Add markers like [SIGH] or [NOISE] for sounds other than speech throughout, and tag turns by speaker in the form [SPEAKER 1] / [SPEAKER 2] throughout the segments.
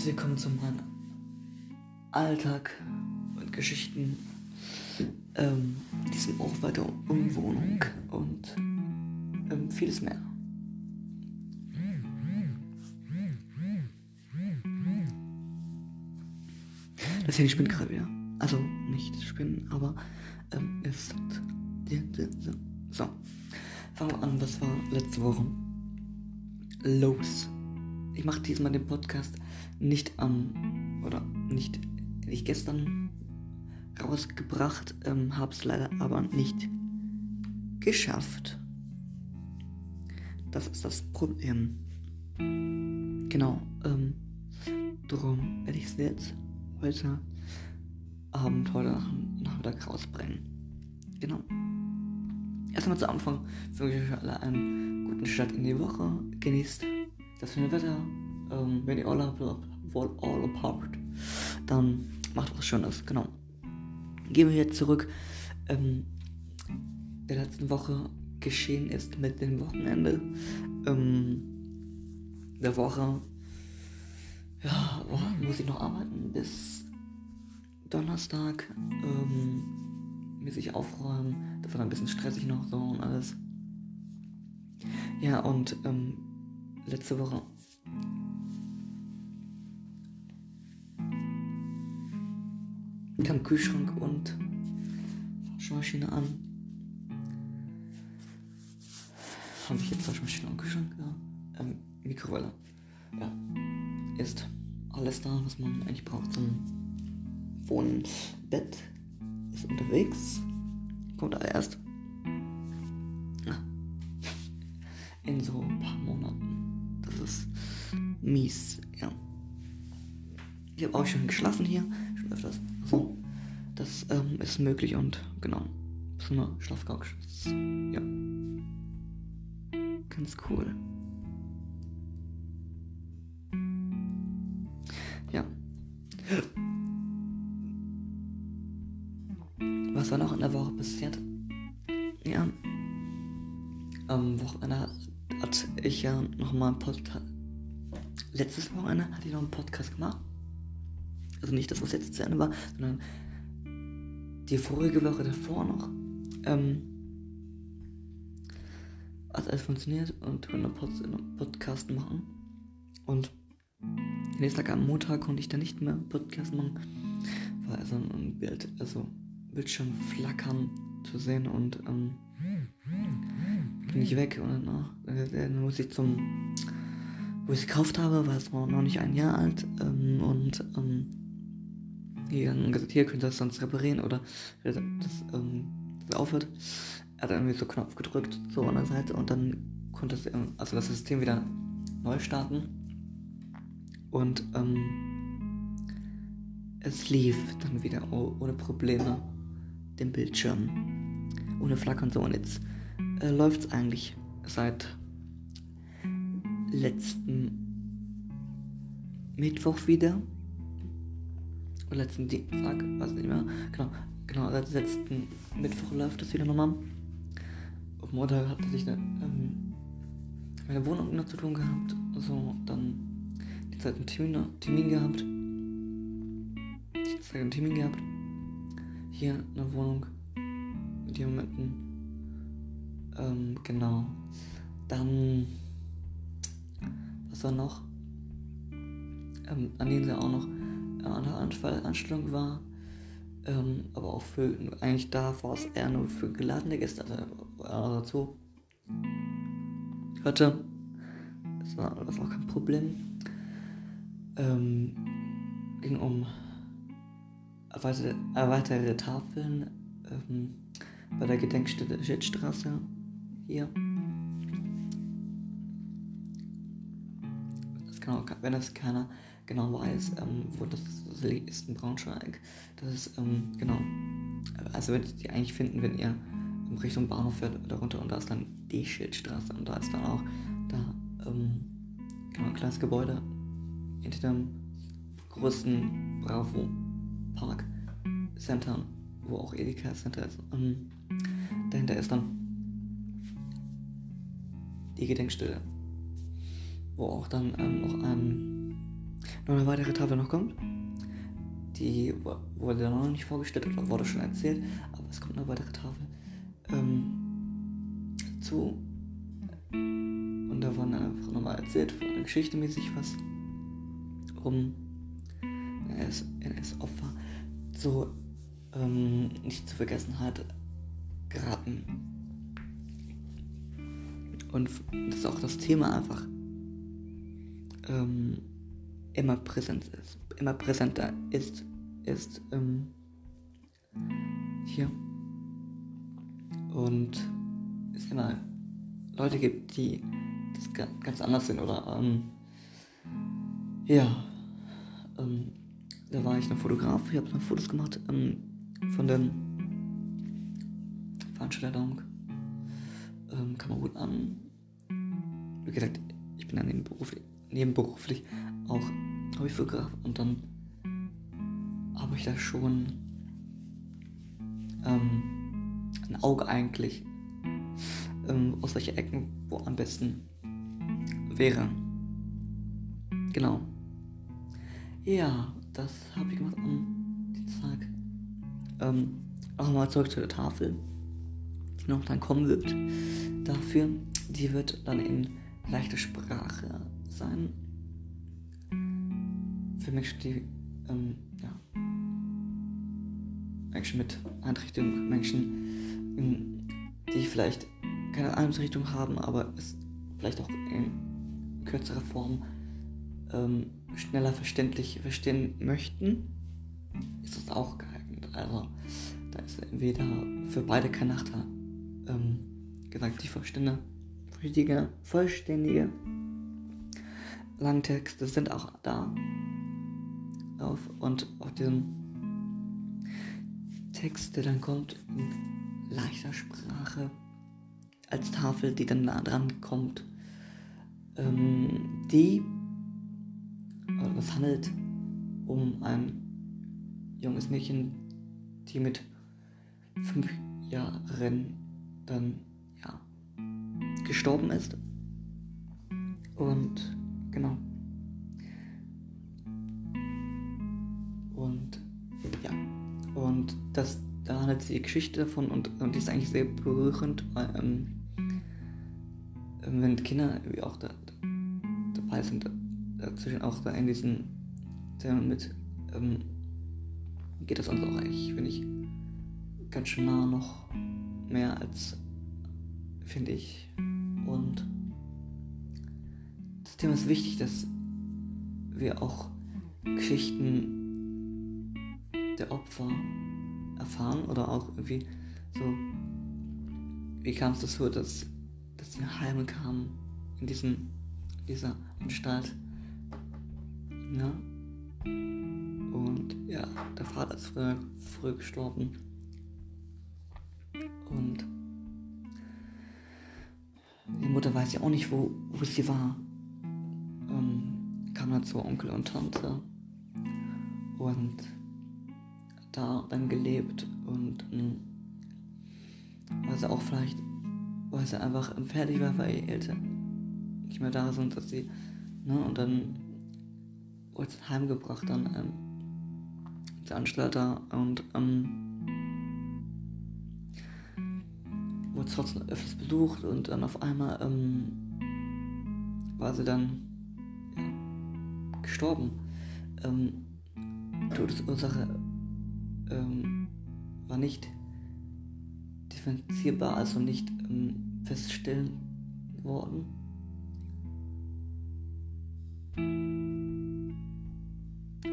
[SPEAKER 1] herzlich willkommen zu meinem Alltag und Geschichten. Ähm, diesem auch weiter Umwohnung und ähm, vieles mehr. Das Handy spinnt gerade wieder. Also nicht spinnen, aber ähm, es so. Fangen wir an, was war letzte Woche los? Ich mache diesmal den Podcast nicht am oder nicht nicht gestern rausgebracht, ähm, habe es leider aber nicht geschafft. Das ist das Problem. Genau. Ähm, darum werde ich es jetzt heute Abend, heute Nachmittag rausbringen. Genau. Erstmal zu Anfang wünsche ich euch alle einen guten Start in die Woche. Genießt das schöne Wetter. Ähm, wenn ihr all, all apart, dann macht was Schönes. Genau. Gehen wir jetzt zurück. Ähm, der letzten Woche geschehen ist mit dem Wochenende. Ähm, der Woche ja, muss ich noch arbeiten bis Donnerstag. Ähm, muss ich aufräumen. Das war ein bisschen stressig noch so und alles. Ja, und ähm, letzte Woche kam Kühlschrank und Waschmaschine an. Habe ich jetzt Waschmaschine und Kühlschrank? Ja. Ähm, Mikrowelle. Ja. Ist alles da, was man eigentlich braucht zum Wohnen. Bett ist unterwegs. Kommt aber erst in so ein paar Monaten. Das ist mies, ja. Ich habe auch schon geschlafen hier, schon öfters. So, ähm, ist möglich und genau. So eine Schlafcouch. Ja. Ganz cool. Ja. Was war noch in der Woche passiert? Ja. Am Wochenende hatte ich ja nochmal einen Podcast. Letztes Wochenende hatte ich noch einen Podcast gemacht. Also nicht das, was jetzt zu Ende war, sondern die vorige Woche davor noch. Ähm, hat alles funktioniert und konnte einen Podcast machen. Und den nächsten Tag am Montag konnte ich dann nicht mehr Podcast machen. War also ein Bild, also Bildschirm flackern zu sehen und ähm, bin ich weg und dann, dann muss ich zum wo ich es gekauft habe, war es noch nicht ein Jahr alt ähm, und ähm, gegangen und gesagt, hier könnt ihr das sonst reparieren oder das, ähm, das aufhört. Er hat irgendwie so Knopf gedrückt, so an der Seite und dann konnte es, ähm, also das System wieder neu starten. Und ähm, es lief dann wieder ohne Probleme den Bildschirm. Ohne Flackern so. Und jetzt äh, läuft es eigentlich seit letzten Mittwoch wieder letzten Dienstag, weiß nicht mehr. Genau, genau, seit letzten Mittwoch läuft das wieder nochmal. Auf Montag hatte ich eine, ähm, meine Wohnung noch zu tun gehabt. So, dann die Zeit einen Termin, Termin gehabt. Zeit einen Termin gehabt. Hier eine Wohnung mit jemandem. Ähm, genau. Dann, was war noch? Ähm, an denen sie auch noch eine Anstellung war. Ähm, aber auch für, eigentlich da war es eher nur für geladene Gäste, also dazu hörte. Das war, das war auch kein Problem. Ähm, ging um erweiterte, erweiterte Tafeln ähm, bei der Gedenkstätte Schildstraße hier. Das auch, wenn das keiner genau weiß, ähm, wo das ist in Braunschweig. Das ist, ähm, genau. Also werdet ihr die eigentlich finden, wenn ihr Richtung Bahnhof fährt oder runter und da ist dann die Schildstraße und da ist dann auch da, ähm, genau, ein kleines Gebäude hinter dem größten Bravo Park Center, wo auch Edeka Center ist. Ähm, dahinter ist dann die Gedenkstelle, wo auch dann ähm, noch ein eine weitere Tafel noch kommt. Die wurde dann noch nicht vorgestellt oder wurde schon erzählt, aber es kommt eine weitere Tafel ähm, zu. Und da wurde einfach nochmal erzählt, von einer Geschichte mäßig was um NS-Opfer so ähm, nicht zur Vergessenheit geraten. Und dass auch das Thema einfach ähm, immer präsent ist, immer präsenter ist, ist ähm, hier. Und es immer Leute gibt, die das ganz anders sind oder ähm, ja, ähm, da war ich noch Fotograf, ich habe noch Fotos gemacht ähm, von der Veranstaltung. Ähm, kam gut an. Wie gesagt, ich bin dann nebenberuflich, nebenberuflich auch Hobbyfotograf und dann habe ich da schon ähm, ein Auge eigentlich, ähm, aus welcher Ecken wo am besten wäre. Genau. Ja, das habe ich gemacht am Dienstag. Ähm, auch nochmal zurück zu der Tafel, die noch dann kommen wird. Dafür, die wird dann in leichter Sprache sein. Für Menschen, die, ähm, ja, Menschen mit Einrichtung, Menschen, die vielleicht keine Einrichtung haben, aber es vielleicht auch in kürzerer Form ähm, schneller verständlich verstehen möchten, ist das auch geeignet. Also da ist entweder für beide kein Nachteil. Ähm, gesagt, die vollständige, vollständige Langtexte sind auch da. Auf, und auf diesem Text, der dann kommt, in leichter Sprache, als Tafel, die dann nah dran kommt, ähm, die es handelt um ein junges Mädchen, die mit fünf Jahren dann ja gestorben ist. Und genau. Und ja. Und das da handelt die Geschichte davon und, und die ist eigentlich sehr berührend, weil, ähm, wenn Kinder wie auch da, dabei sind, dazwischen auch da in diesen Themen mit, ähm, geht das uns auch eigentlich, finde ich, ganz schön nah noch mehr als, finde ich. Und Thema ist wichtig, dass wir auch Geschichten der Opfer erfahren oder auch irgendwie so, wie kam es dazu, dass, dass wir heim kamen in diesen, dieser Anstalt ja. Und ja, der Vater ist früh, früh gestorben. Und die Mutter weiß ja auch nicht, wo, wo sie war. Kam dann zu Onkel und Tante. Und da dann gelebt und ähm, weil sie auch vielleicht, weil sie einfach fertig war, weil ihre Eltern nicht mehr da sind, dass sie, ne, und dann wurde heimgebracht dann ähm, der Angestellter und ähm, wurde trotzdem öfters besucht und dann auf einmal ähm, war sie dann gestorben. Ähm, Todesursache ähm, war nicht differenzierbar, also nicht ähm, feststellen worden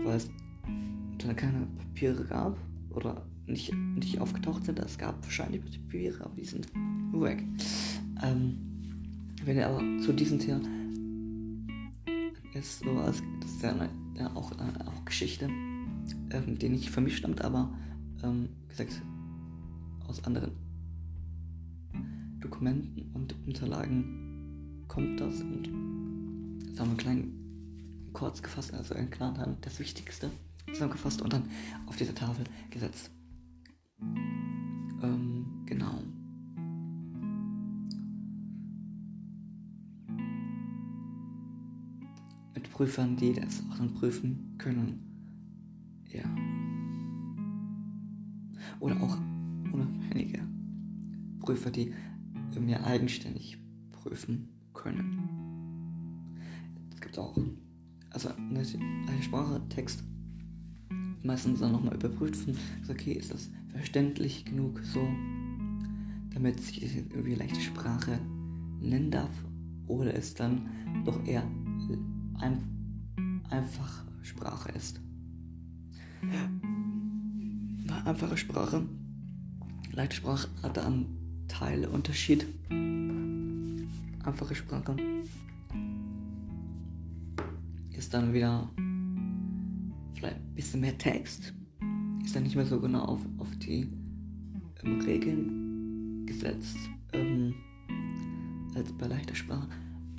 [SPEAKER 1] weil es dann keine Papiere gab oder nicht, nicht aufgetaucht sind. Es gab wahrscheinlich Papiere, aber die sind weg. Ähm, wenn er aber zu diesem Thema ist so, als das ist ja, eine, ja auch, äh, auch Geschichte, ähm, die nicht für mich stammt, aber ähm, gesagt aus anderen Dokumenten und Unterlagen kommt das und sagen wir einen kleinen kurz gefasst, also in Klarteil das Wichtigste zusammengefasst und dann auf diese Tafel gesetzt. Prüfern, die das auch dann prüfen können. Ja. Oder auch unabhängige Prüfer, die mir eigenständig prüfen können. Es gibt auch, also eine Sprache, Text, meistens dann nochmal überprüft von, okay, ist das verständlich genug so, damit sich das irgendwie leichte Sprache nennen darf, oder es dann doch eher ein, einfach Sprache ist. Einfache Sprache, leichte Sprache hat einen Teilunterschied. Einfache Sprache ist dann wieder vielleicht ein bisschen mehr Text, ist dann nicht mehr so genau auf, auf die ähm, Regeln gesetzt ähm, als bei leichter Sprache.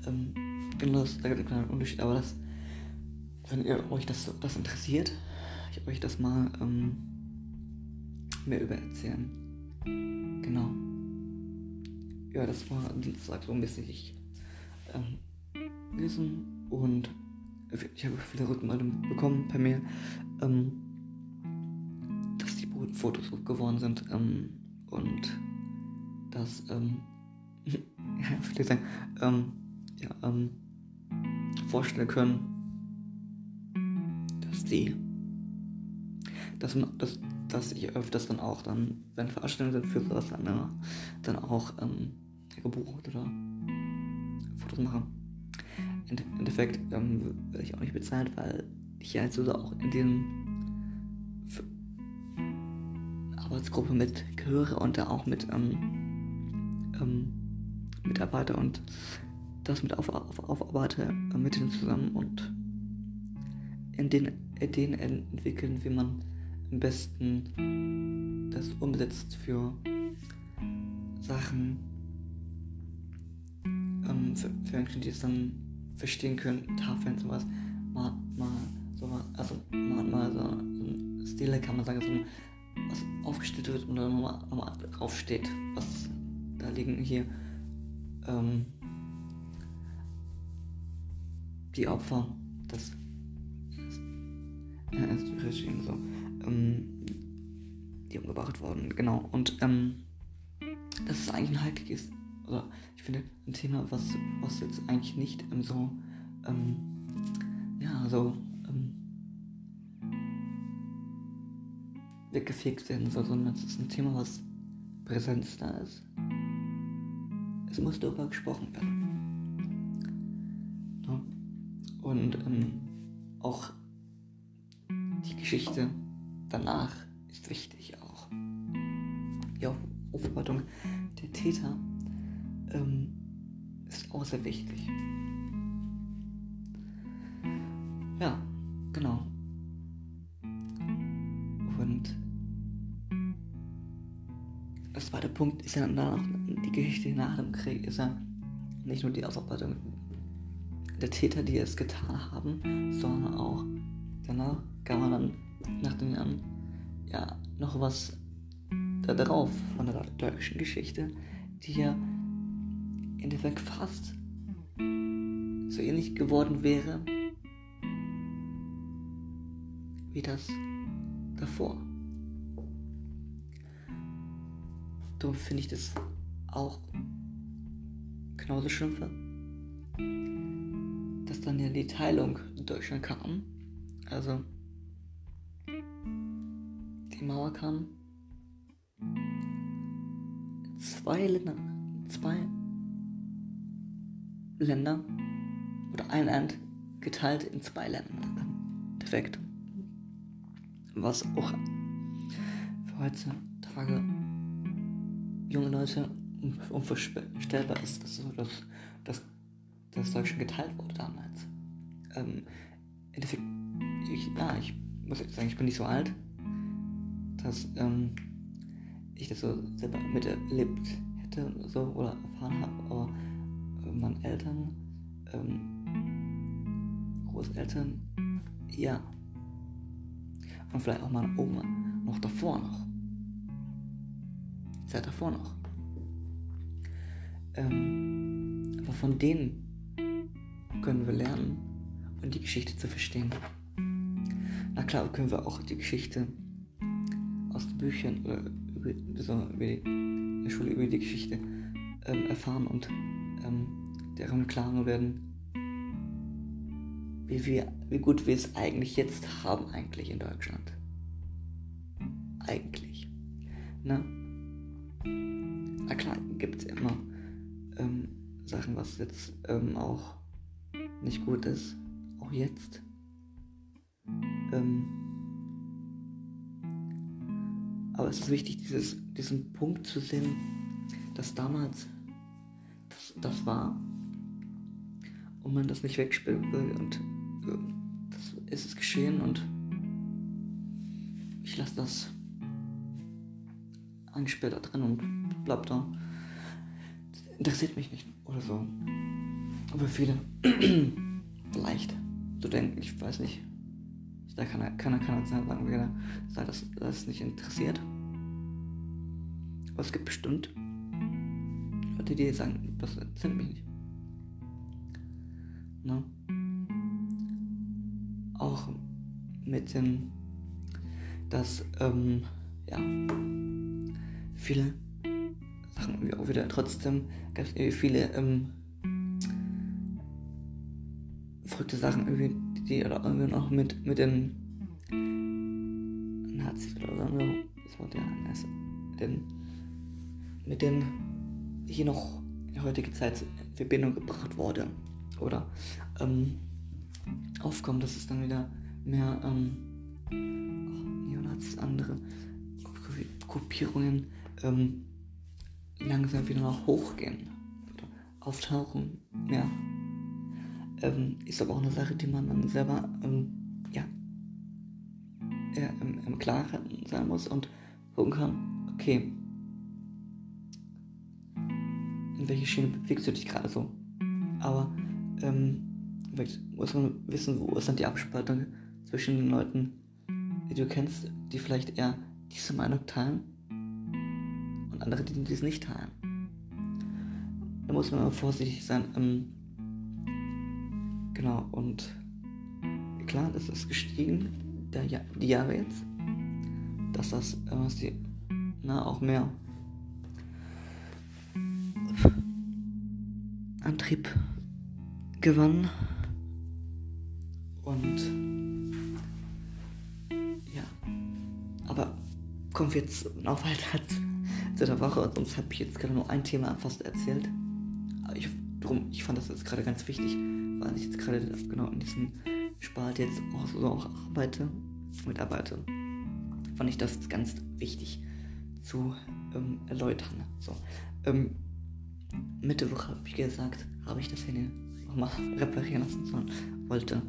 [SPEAKER 1] Ähm, genau, das, da gibt es einen kleinen Unterschied, aber das, wenn ihr euch das, das interessiert, ich euch das mal ähm, mehr über erzählen. Genau. Ja, das war Dienstag so ein bisschen ich ähm, wissen und ich habe viele Rückmeldungen bekommen per Mail, ähm, dass die Fotos gut geworden sind ähm, und dass ähm, [LAUGHS] viele sagen, ähm, ja, ähm, vorstellen können, dass die, dass, dass, dass ich öfters dann auch dann, wenn Veranstaltungen sind für sowas, dann, äh, dann auch ähm, gebucht oder Fotos mache. Im Endeffekt ähm, werde ich auch nicht bezahlt, weil ich ja jetzt also auch in den Arbeitsgruppe mit gehöre und da auch mit ähm, ähm, Mitarbeiter und das mit auf, auf, aufarbeite äh, mit denen zusammen und in den Ideen entwickeln, wie man am besten das umsetzt für Sachen, ähm, für, für Menschen, die es dann verstehen können, Tafeln, sowas, mal, mal, so also mal, mal so ein Stile kann man sagen, so was aufgestellt wird und dann nochmal, nochmal draufsteht, was da liegen hier ähm, die Opfer des Regimes so, ähm, die umgebracht wurden, genau. Und ähm, das ist eigentlich ein heikles, oder ich finde ein Thema, was, was jetzt eigentlich nicht ähm, so, ähm, ja, so ähm, weggefegt werden soll, sondern es ist ein Thema, was Präsenz da ist. Es muss darüber gesprochen werden. Und ähm, auch die Geschichte danach ist wichtig auch. Die Aufarbeitung der Täter ähm, ist auch sehr wichtig. Ja, genau. Und der zweite Punkt ist ja dann auch die Geschichte nach dem Krieg, ist ja nicht nur die Ausarbeitung der Täter, die es getan haben, sondern auch danach kann man dann nach den Jahren ja noch was da drauf von der deutschen Geschichte, die ja im Endeffekt fast so ähnlich geworden wäre wie das davor. Darum finde ich das auch genauso schlimm, dann ja die Teilung in Deutschland kam. Also die Mauer kam. Zwei Länder, zwei Länder oder ein Land geteilt in zwei Länder. Defekt. Was auch für heutzutage junge Leute unvorstellbar ist, dass, so, dass, dass, dass Deutschland geteilt wurde damals. Ähm, Im Endeffekt, ich, ja, ich muss jetzt sagen, ich bin nicht so alt, dass ähm, ich das so selber miterlebt hätte so, oder erfahren habe, aber meine Eltern, ähm, Großeltern, ja. Und vielleicht auch meine Oma noch davor noch. Zeit davor noch. Ähm, aber von denen können wir lernen und die Geschichte zu verstehen. Na klar, können wir auch die Geschichte aus den Büchern oder über, so, über die, in der Schule über die Geschichte ähm, erfahren und ähm, deren Klaren werden, wie, wir, wie gut wir es eigentlich jetzt haben, eigentlich in Deutschland. Eigentlich. Na? Na klar, gibt es immer ähm, Sachen, was jetzt ähm, auch nicht gut ist. Auch jetzt. Ähm, aber es ist wichtig, dieses, diesen Punkt zu sehen, dass damals das, das war und man das nicht wegspielen will und äh, das ist es geschehen und ich lasse das eingesperrt da drin und bleib da. Interessiert mich nicht oder so. Aber viele [CLEARS THROAT] vielleicht so denken, ich weiß nicht. Da kann keiner kann sagen, wer das, das nicht interessiert. Aber es gibt bestimmt Leute, die sagen, das interessiert mich nicht. Ne? Auch mit dem, dass, ähm, ja, viele Sachen auch wieder trotzdem ganz viele ähm, verrückte Sachen irgendwie, die oder irgendwie noch mit, mit den Nazis oder so, das Wort ja, den, mit den hier noch in heutige Zeit in Verbindung gebracht wurde oder ähm, aufkommt, dass es dann wieder mehr ähm, Neonazis, andere Gruppierungen ähm, langsam wieder noch hochgehen auftauchen. Ja. Ähm, ist aber auch eine Sache, die man dann selber ähm, ja, äh, im, im Klaren sein muss und gucken kann, okay, in welche Schiene bewegst du dich gerade so. Aber ähm, muss man wissen, wo ist dann die Abspaltung zwischen den Leuten, die du kennst, die vielleicht eher diese Meinung teilen und andere, die dies nicht teilen. Da muss man immer vorsichtig sein. Ähm, genau, und klar, das ist gestiegen, der, die Jahre jetzt, dass das äh, die, na, auch mehr Antrieb gewann. Und ja, aber kommen wir jetzt noch weiter [LAUGHS] zu der Woche. Sonst habe ich jetzt gerade nur ein Thema fast erzählt. Ich, drum, ich fand das jetzt gerade ganz wichtig, weil ich jetzt gerade genau in diesem Spalt jetzt auch so auch arbeite, mitarbeite. Fand ich das ganz wichtig zu ähm, erläutern. So, ähm, Mitte Woche, wie gesagt, habe ich das Handy nochmal [LAUGHS] reparieren lassen, sondern wollte.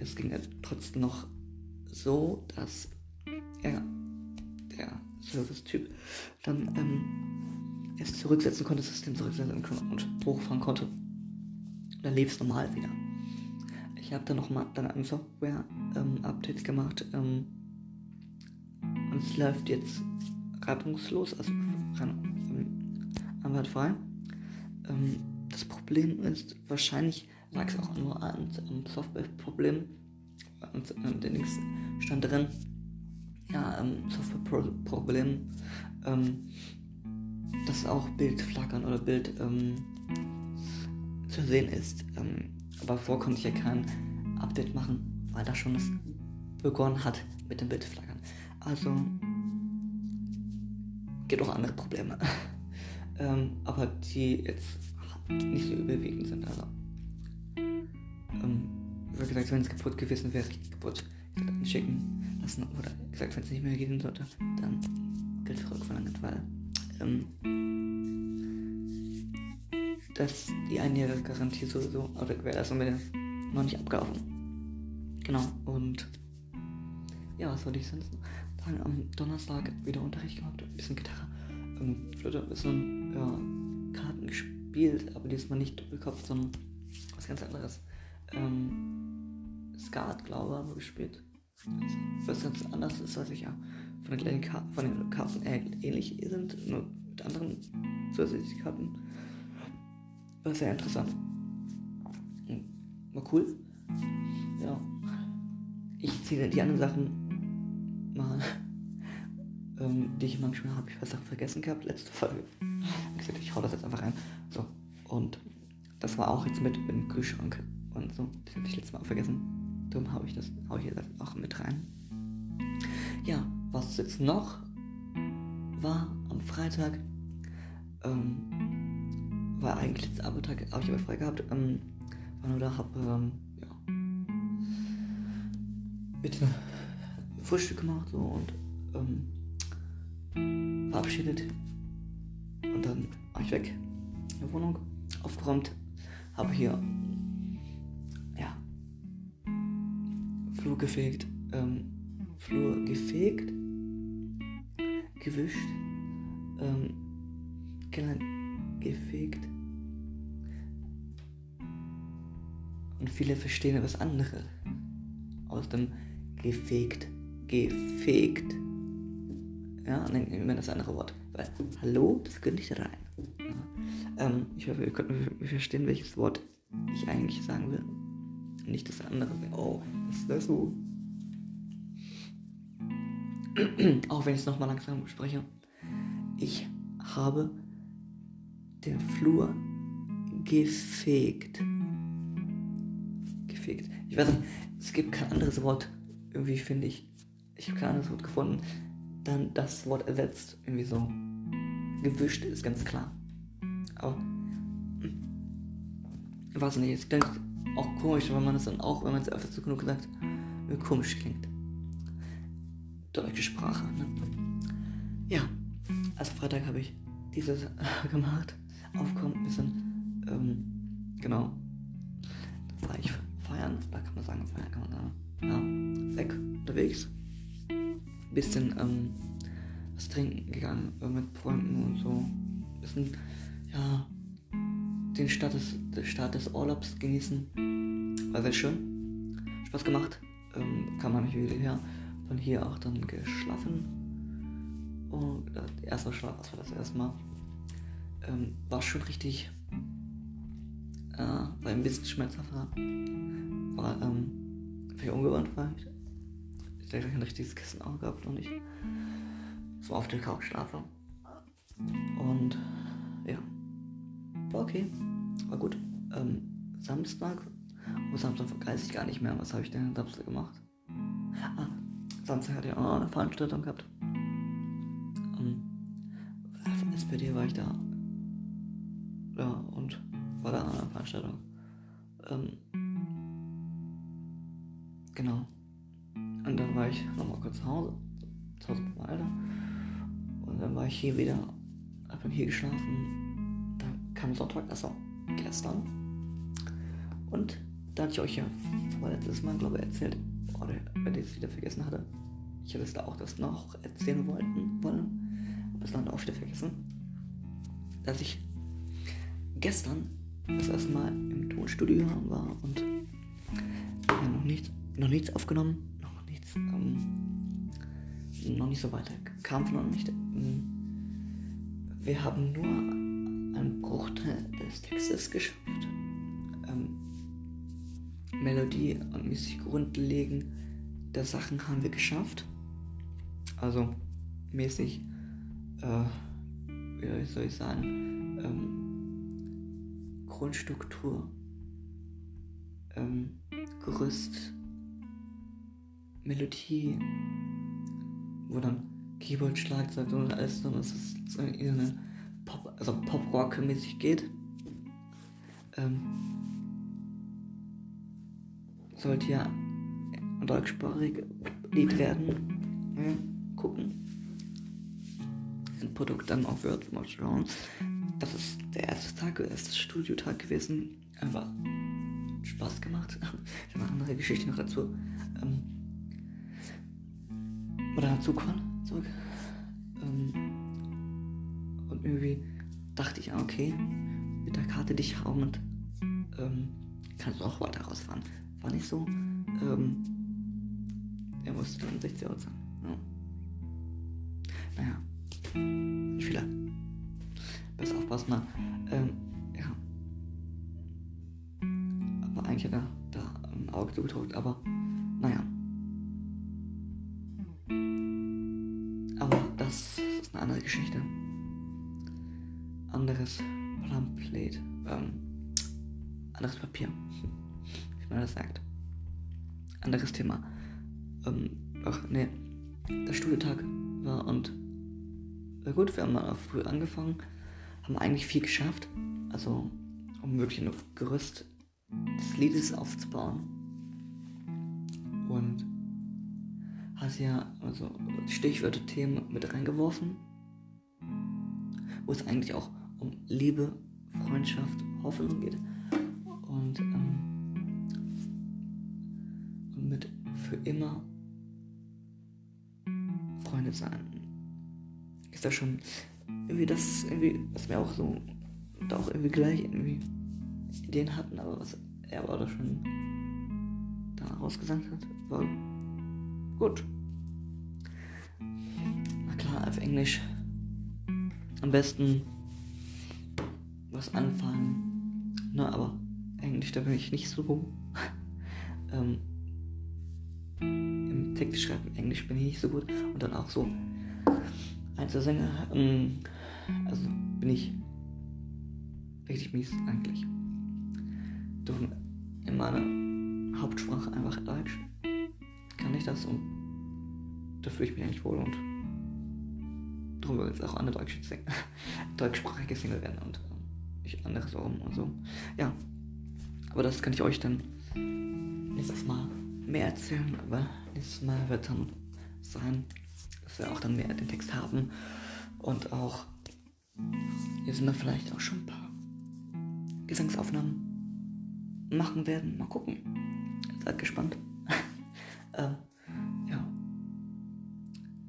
[SPEAKER 1] Es ging trotzdem noch so, dass er, der Service-Typ, dann ähm, es zurücksetzen konnte, das System zurücksetzen konnte und hochfahren konnte. Dann lief es normal wieder. Ich habe dann nochmal dann ein Software-Update ähm, gemacht ähm, und es läuft jetzt reibungslos, also ähm, einwandfrei. Ähm, das Problem ist, wahrscheinlich lag es auch nur an einem Softwareproblem. Und ähm, der nächste stand drin, ja, ähm, Softwareproblem, ähm, dass auch Bildflackern oder Bild ähm, zu sehen ist. Ähm, aber vorher konnte ich ja kein Update machen, weil da schon es begonnen hat mit dem Bildflackern. Also gibt auch andere Probleme. [LAUGHS] ähm, aber die jetzt nicht so überwiegend sind. Also, ähm, wie gesagt, wenn es kaputt gewesen wäre, richtig kaputt, schicken lassen. Oder gesagt, wenn es nicht mehr gehen sollte, dann Geld zurückverlangen, weil ähm, dass die einjährige Garantie sowieso oder Gewährleistung wieder noch nicht abgelaufen. Genau, und ja, was soll ich sonst noch sagen? Am Donnerstag wieder Unterricht gehabt, ein bisschen Gitarre, ähm, Flöte, ein bisschen ja, Karten gespielt aber diesmal nicht Doppelkopf, sondern was ganz anderes. Ähm, Skat, glaube ich, haben wir gespielt. Was ganz anders ist, was ich ja von den kleinen Karten, von den Karten ähnlich sind, nur mit anderen zusätzlichen Karten. War sehr interessant. War cool. ja. Ich zähle die anderen Sachen mal, [LAUGHS] ähm, die ich manchmal habe ich was Sachen vergessen gehabt, letzte Folge. Ich gesagt, ich hau das jetzt einfach rein. So, und das war auch jetzt mit im Kühlschrank und so. Das hatte ich letztes Mal auch vergessen. Darum habe ich das, hau ich jetzt auch mit rein. Ja, was jetzt noch war am Freitag, ähm, war eigentlich letzter Arbeitstag, habe ich aber frei gehabt, ähm, war nur da, hab, ähm, ja, bitte Frühstück gemacht so und ähm, verabschiedet und dann war ich weg in der Wohnung, aufgeräumt, habe hier ja Flur gefegt, ähm, Flur gefegt, gewischt, ähm, Keller gefegt. Und viele verstehen etwas anderes aus dem gefegt, gefegt. Ja, nehmen wir das andere Wort. Weil Hallo, das gehört nicht rein. Ja. Ähm, ich hoffe, ihr könnt verstehen, welches Wort ich eigentlich sagen will. Nicht das andere. Oh, was ist das so? [CLEARS THROAT] Auch wenn ich es nochmal langsam spreche. Ich habe den Flur gefegt. Gefegt. Ich weiß nicht, es gibt kein anderes Wort. Irgendwie finde ich. Ich habe kein anderes Wort gefunden. Dann das Wort ersetzt. Irgendwie so. Gewischt ist ganz klar. Aber. Ich weiß nicht, es klingt auch komisch, wenn man es dann auch, wenn man es öfter zu genug sagt, komisch klingt. Deutsche Sprache, ne? Ja. Also Freitag habe ich dieses [LAUGHS] gemacht. Aufkommen, ein bisschen, ähm, genau. Da kann man sagen, kann man sagen. Ja, weg, unterwegs. Bisschen, ähm, was trinken gegangen äh, mit Freunden und so. Bisschen, ja, den Start des, den Start des Urlaubs genießen. War sehr schön. Spaß gemacht. Ähm, kann man nicht wieder her. Von hier auch dann geschlafen. Und äh, der erste Schlaf, das war das erste Mal. Ähm, war schon richtig. Äh, war ein bisschen schmerzhafter. War, ähm, viel ungewohnt war ich. Denke, ich ein richtiges Kissen auch gehabt und ich so auf der Couch schlafe. Und ja. War okay. War gut. Ähm, Samstag. Oh, Samstag weiß ich gar nicht mehr. Was habe ich denn Samstag gemacht? Ah, Samstag hatte ich auch noch eine Veranstaltung gehabt. Um, von SPD war ich da. Ja, und war da an einer Veranstaltung. Ähm, genau. Und dann war ich nochmal kurz zu Hause. Zu Hause bei Alter. Und dann war ich hier wieder. Hab dann hier geschlafen. Dann kam Sonntag, also gestern. Und da hatte ich euch ja vorletztes Mal, glaube ich, erzählt. Oder wenn ich es wieder vergessen hatte. Ich hätte es da auch das noch erzählen wollten, wollen. Aber es dann auch wieder vergessen. Dass ich gestern das erste Mal im Tonstudio war und ja, noch nichts, noch nichts aufgenommen, noch nichts, ähm, noch nicht so weiter kam von noch nicht. Ähm, wir haben nur einen Bruchteil des Textes geschafft. Ähm, Melodie und mäßig grundlegend der Sachen haben wir geschafft. Also mäßig, äh, wie soll ich sagen, ähm, Grundstruktur, ähm, Gerüst, Melodie, wo dann Keyboard, Schlagzeug und alles drin ist, es so in eine Pop, also Pop-Rock-mäßig geht. Ähm, sollte ja deutschsprachig Lied werden. Ja, gucken. Ein Produkt dann wird, mal schauen. Das ist der erste Tag, der erste Studiotag gewesen. Einfach Spaß gemacht. Ich habe eine andere Geschichte noch dazu. Ähm, oder dazu kommen, zurück. Ähm, und irgendwie dachte ich, okay, mit der Karte dich und ähm, kannst du auch weiter rausfahren. War nicht so. Ähm, er musste dann 60 Euro zahlen. Ja. Naja. Schüler. Besser aufpassen, ne? Ähm, ja. Aber eigentlich hätte da ein Auge zugedrückt, aber naja. Aber das ist eine andere Geschichte. Anderes Plumplate. Ähm, anderes Papier. [LAUGHS] Wie man das sagt. Anderes Thema. Ähm, ach, nee. Der Studietag war und war gut, wir haben mal früh angefangen, haben eigentlich viel geschafft. Also, um wirklich ein Gerüst des Liedes aufzubauen. Und hast ja also Stichwörter, Themen mit reingeworfen, wo es eigentlich auch um Liebe, Freundschaft, Hoffnung geht. Und, ähm, mit für immer Freunde sein. Ist da schon irgendwie das, irgendwie, was mir auch so, da auch irgendwie gleich irgendwie Ideen hatten, aber was er aber da schon da rausgesagt hat, war gut. Na klar, auf Englisch am besten was anfangen. Na, aber Englisch, da bin ich nicht so. [LAUGHS] ähm, Im Text schreiben Englisch bin ich nicht so gut. Und dann auch so Einzelsänger. Ähm, also bin ich richtig mies eigentlich. Doch in meiner Hauptsprache einfach Deutsch kann ich das und da fühle ich mich eigentlich wohl und darum will jetzt auch andere deutsche Sing [LAUGHS] deutschsprachige Single werden und äh, ich andere so rum und so. Ja, aber das kann ich euch dann nächstes Mal mehr erzählen, aber nächstes Mal wird dann sein, dass wir auch dann mehr den Text haben und auch hier sind wir vielleicht auch schon ein paar Gesangsaufnahmen machen werden. Mal gucken. Seid gespannt. [LAUGHS] ähm, ja.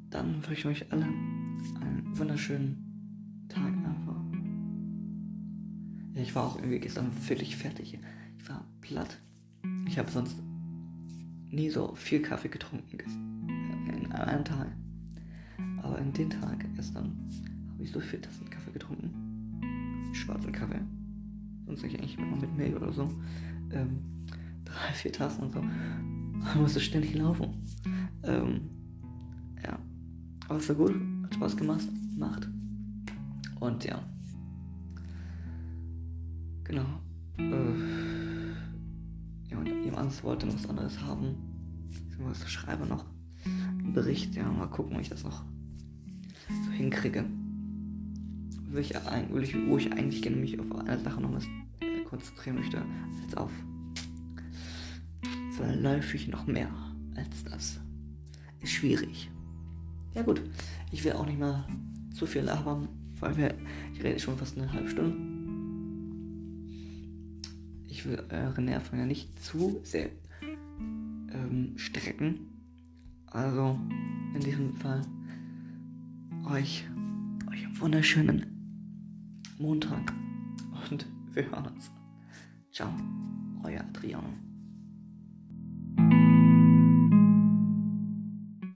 [SPEAKER 1] Dann wünsche ich euch alle einen wunderschönen Tag einfach. Ich war auch irgendwie gestern völlig fertig. Ich war platt. Ich habe sonst nie so viel Kaffee getrunken in einem Tag. Aber in den Tag gestern habe ich so viel Tassen Kaffee getrunken. Schwarzen Kaffee sonst nicht eigentlich immer mit Milch oder so. Ähm, drei, vier Tassen und so. Man musste ständig laufen. Ähm, ja. Aber es war gut, hat Spaß gemacht. Macht. Und ja. Genau. Äh, ja, und jemand wollte noch was anderes haben. Ich was schreibe noch. Einen Bericht, ja, mal gucken, ob ich das noch so hinkriege wo ich, wo ich eigentlich gerne mich auf eine Sache noch äh, konzentrieren möchte, als auf verläufig noch mehr als das. Ist schwierig. Ja gut, ich will auch nicht mal zu viel labern, weil wir, ich rede schon fast eine halbe Stunde. Ich will eure Nerven ja nicht zu sehr ähm, strecken. Also in diesem Fall euch, einen wunderschönen Montag und wir hören uns. Ciao, euer Adriano.